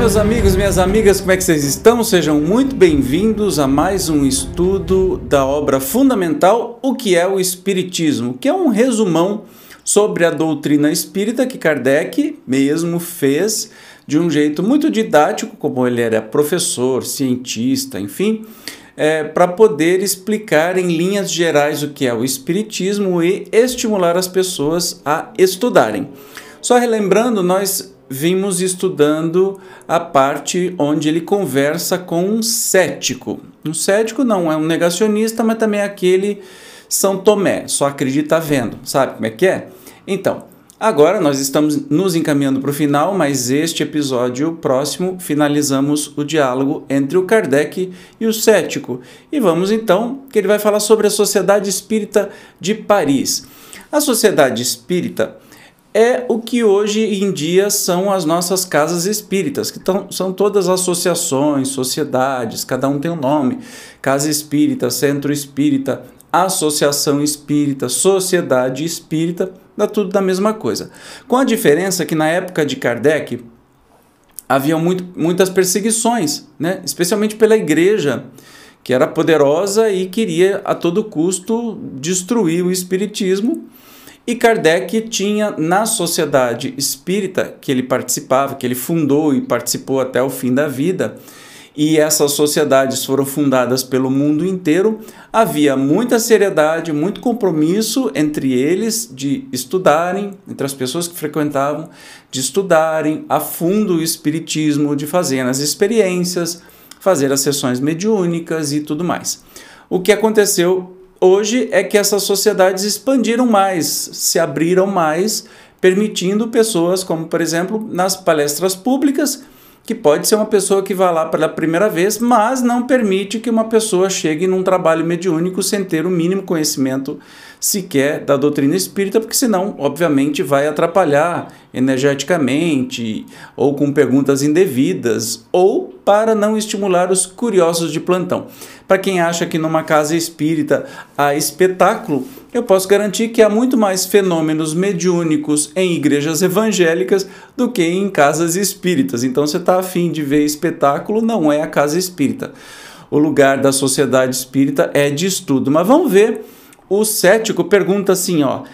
Meus amigos, minhas amigas, como é que vocês estão? Sejam muito bem-vindos a mais um estudo da obra fundamental O que é o Espiritismo, que é um resumão sobre a doutrina espírita que Kardec mesmo fez de um jeito muito didático, como ele era professor, cientista, enfim, é, para poder explicar em linhas gerais o que é o Espiritismo e estimular as pessoas a estudarem. Só relembrando, nós vimos estudando a parte onde ele conversa com um cético. Um cético não é um negacionista, mas também é aquele São Tomé, só acredita vendo. Sabe como é que é? Então, agora nós estamos nos encaminhando para o final, mas este episódio próximo finalizamos o diálogo entre o Kardec e o cético. E vamos então, que ele vai falar sobre a Sociedade Espírita de Paris. A Sociedade Espírita é o que hoje em dia são as nossas casas espíritas, que tão, são todas associações, sociedades, cada um tem um nome: Casa Espírita, Centro Espírita, Associação Espírita, Sociedade Espírita, dá tudo da mesma coisa. Com a diferença que na época de Kardec havia muito, muitas perseguições, né? especialmente pela igreja, que era poderosa e queria a todo custo destruir o espiritismo e Kardec tinha na sociedade espírita que ele participava, que ele fundou e participou até o fim da vida, e essas sociedades foram fundadas pelo mundo inteiro, havia muita seriedade, muito compromisso entre eles de estudarem, entre as pessoas que frequentavam, de estudarem a fundo o espiritismo, de fazer as experiências, fazer as sessões mediúnicas e tudo mais. O que aconteceu hoje é que essas sociedades expandiram mais, se abriram mais, permitindo pessoas, como por exemplo nas palestras públicas, que pode ser uma pessoa que vai lá pela primeira vez, mas não permite que uma pessoa chegue num trabalho mediúnico sem ter o mínimo conhecimento sequer da doutrina espírita, porque senão, obviamente, vai atrapalhar energeticamente, ou com perguntas indevidas, ou para não estimular os curiosos de plantão. Para quem acha que numa casa espírita há espetáculo, eu posso garantir que há muito mais fenômenos mediúnicos em igrejas evangélicas do que em casas espíritas. Então, você está afim de ver espetáculo, não é a casa espírita. O lugar da sociedade espírita é de estudo. Mas vamos ver o cético pergunta assim, ó: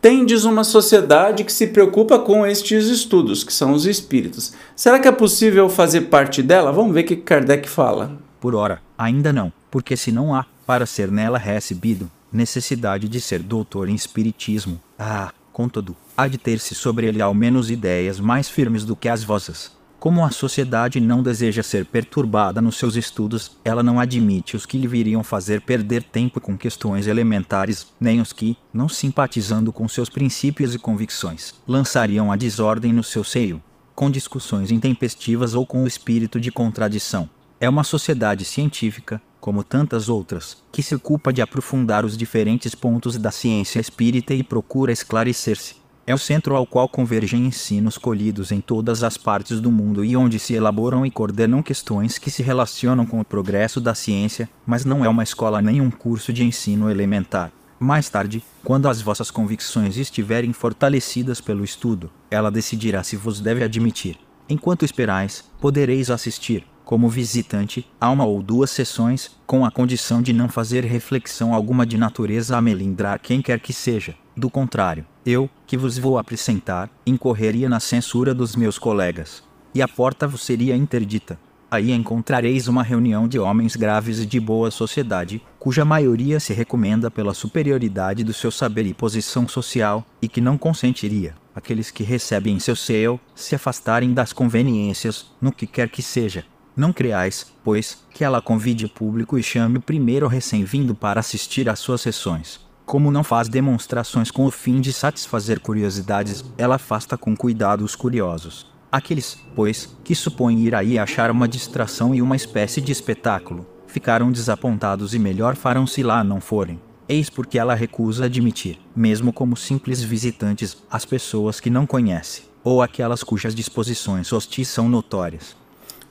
Tendes uma sociedade que se preocupa com estes estudos, que são os espíritos. Será que é possível fazer parte dela? Vamos ver o que Kardec fala. Por ora, ainda não, porque se não há, para ser nela recebido, necessidade de ser doutor em espiritismo, ah, contudo, há de ter-se sobre ele ao menos ideias mais firmes do que as vossas. Como a sociedade não deseja ser perturbada nos seus estudos, ela não admite os que lhe viriam fazer perder tempo com questões elementares, nem os que, não simpatizando com seus princípios e convicções, lançariam a desordem no seu seio, com discussões intempestivas ou com o espírito de contradição. É uma sociedade científica, como tantas outras, que se ocupa de aprofundar os diferentes pontos da ciência espírita e procura esclarecer-se é o centro ao qual convergem ensinos colhidos em todas as partes do mundo e onde se elaboram e coordenam questões que se relacionam com o progresso da ciência, mas não é uma escola nem um curso de ensino elementar. Mais tarde, quando as vossas convicções estiverem fortalecidas pelo estudo, ela decidirá se vos deve admitir. Enquanto esperais, podereis assistir, como visitante, a uma ou duas sessões, com a condição de não fazer reflexão alguma de natureza a melindrar quem quer que seja. Do contrário, eu, que vos vou apresentar, incorreria na censura dos meus colegas, e a porta vos seria interdita. Aí encontrareis uma reunião de homens graves e de boa sociedade, cuja maioria se recomenda pela superioridade do seu saber e posição social, e que não consentiria, aqueles que recebem em seu seio, se afastarem das conveniências, no que quer que seja, não creais, pois, que ela convide o público e chame o primeiro recém-vindo para assistir às suas sessões. Como não faz demonstrações com o fim de satisfazer curiosidades, ela afasta com cuidado os curiosos. Aqueles, pois, que supõem ir aí achar uma distração e uma espécie de espetáculo, ficaram desapontados e melhor farão se lá não forem. Eis porque ela recusa admitir, mesmo como simples visitantes, as pessoas que não conhece, ou aquelas cujas disposições hostis são notórias.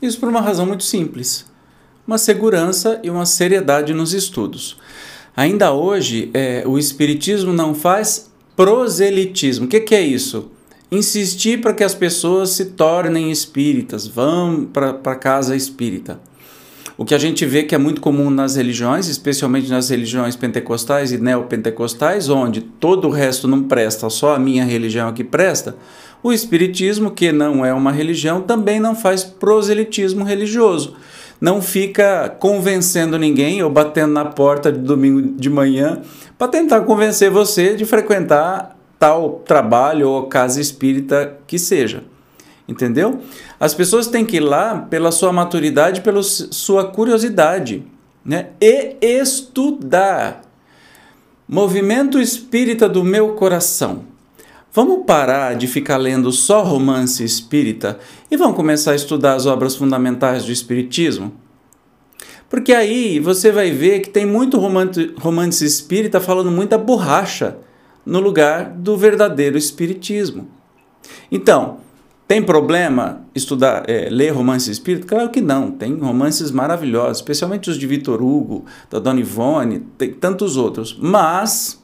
Isso por uma razão muito simples: uma segurança e uma seriedade nos estudos. Ainda hoje, é, o Espiritismo não faz proselitismo. O que, que é isso? Insistir para que as pessoas se tornem espíritas, vão para a casa espírita. O que a gente vê que é muito comum nas religiões, especialmente nas religiões pentecostais e neopentecostais, onde todo o resto não presta, só a minha religião aqui presta, o Espiritismo, que não é uma religião, também não faz proselitismo religioso. Não fica convencendo ninguém ou batendo na porta de domingo de manhã para tentar convencer você de frequentar tal trabalho ou casa espírita que seja. Entendeu? As pessoas têm que ir lá pela sua maturidade, pela sua curiosidade, né? E estudar. Movimento espírita do meu coração. Vamos parar de ficar lendo só romance espírita e vamos começar a estudar as obras fundamentais do espiritismo? Porque aí você vai ver que tem muito romance, espírita falando muita borracha no lugar do verdadeiro espiritismo. Então, tem problema estudar, é, ler romance espírita? Claro que não. Tem romances maravilhosos, especialmente os de Vitor Hugo, da Dona Ivone, tem tantos outros. Mas,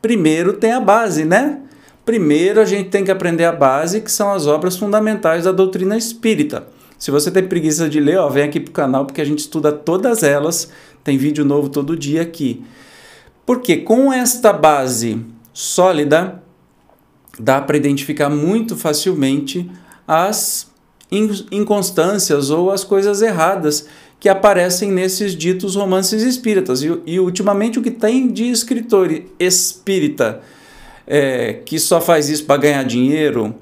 primeiro tem a base, né? Primeiro a gente tem que aprender a base, que são as obras fundamentais da doutrina espírita. Se você tem preguiça de ler, ó, vem aqui para o canal porque a gente estuda todas elas. Tem vídeo novo todo dia aqui. Porque com esta base sólida, dá para identificar muito facilmente as inconstâncias ou as coisas erradas que aparecem nesses ditos romances espíritas. E, e ultimamente o que tem de escritor espírita é, que só faz isso para ganhar dinheiro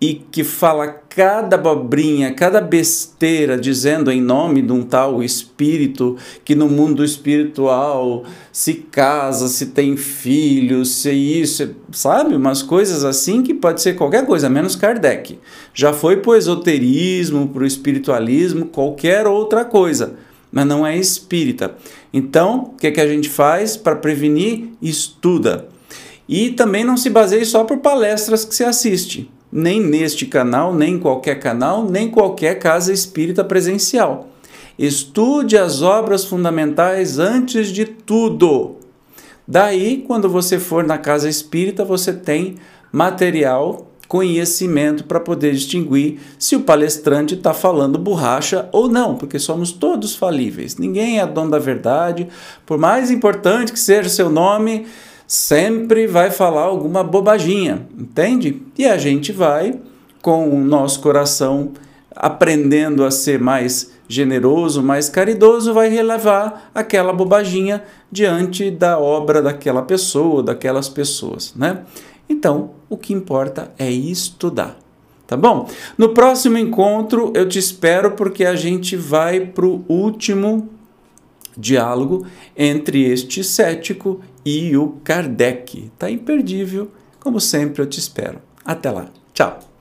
e que fala cada abobrinha, cada besteira, dizendo em nome de um tal espírito que no mundo espiritual se casa, se tem filhos, se isso, sabe? Umas coisas assim que pode ser qualquer coisa, menos Kardec. Já foi pro esoterismo, pro espiritualismo, qualquer outra coisa, mas não é espírita. Então, o que, é que a gente faz para prevenir? Estuda. E também não se baseie só por palestras que você assiste, nem neste canal, nem em qualquer canal, nem qualquer casa espírita presencial. Estude as obras fundamentais antes de tudo. Daí, quando você for na casa espírita, você tem material, conhecimento para poder distinguir se o palestrante está falando borracha ou não, porque somos todos falíveis. Ninguém é dono da verdade, por mais importante que seja o seu nome sempre vai falar alguma bobaginha, entende? E a gente vai, com o nosso coração aprendendo a ser mais generoso, mais caridoso, vai relevar aquela bobaginha diante da obra daquela pessoa, daquelas pessoas, né? Então, o que importa é estudar. Tá bom? No próximo encontro eu te espero porque a gente vai para o último diálogo entre este cético e o Kardec. Tá imperdível, como sempre eu te espero. Até lá. Tchau.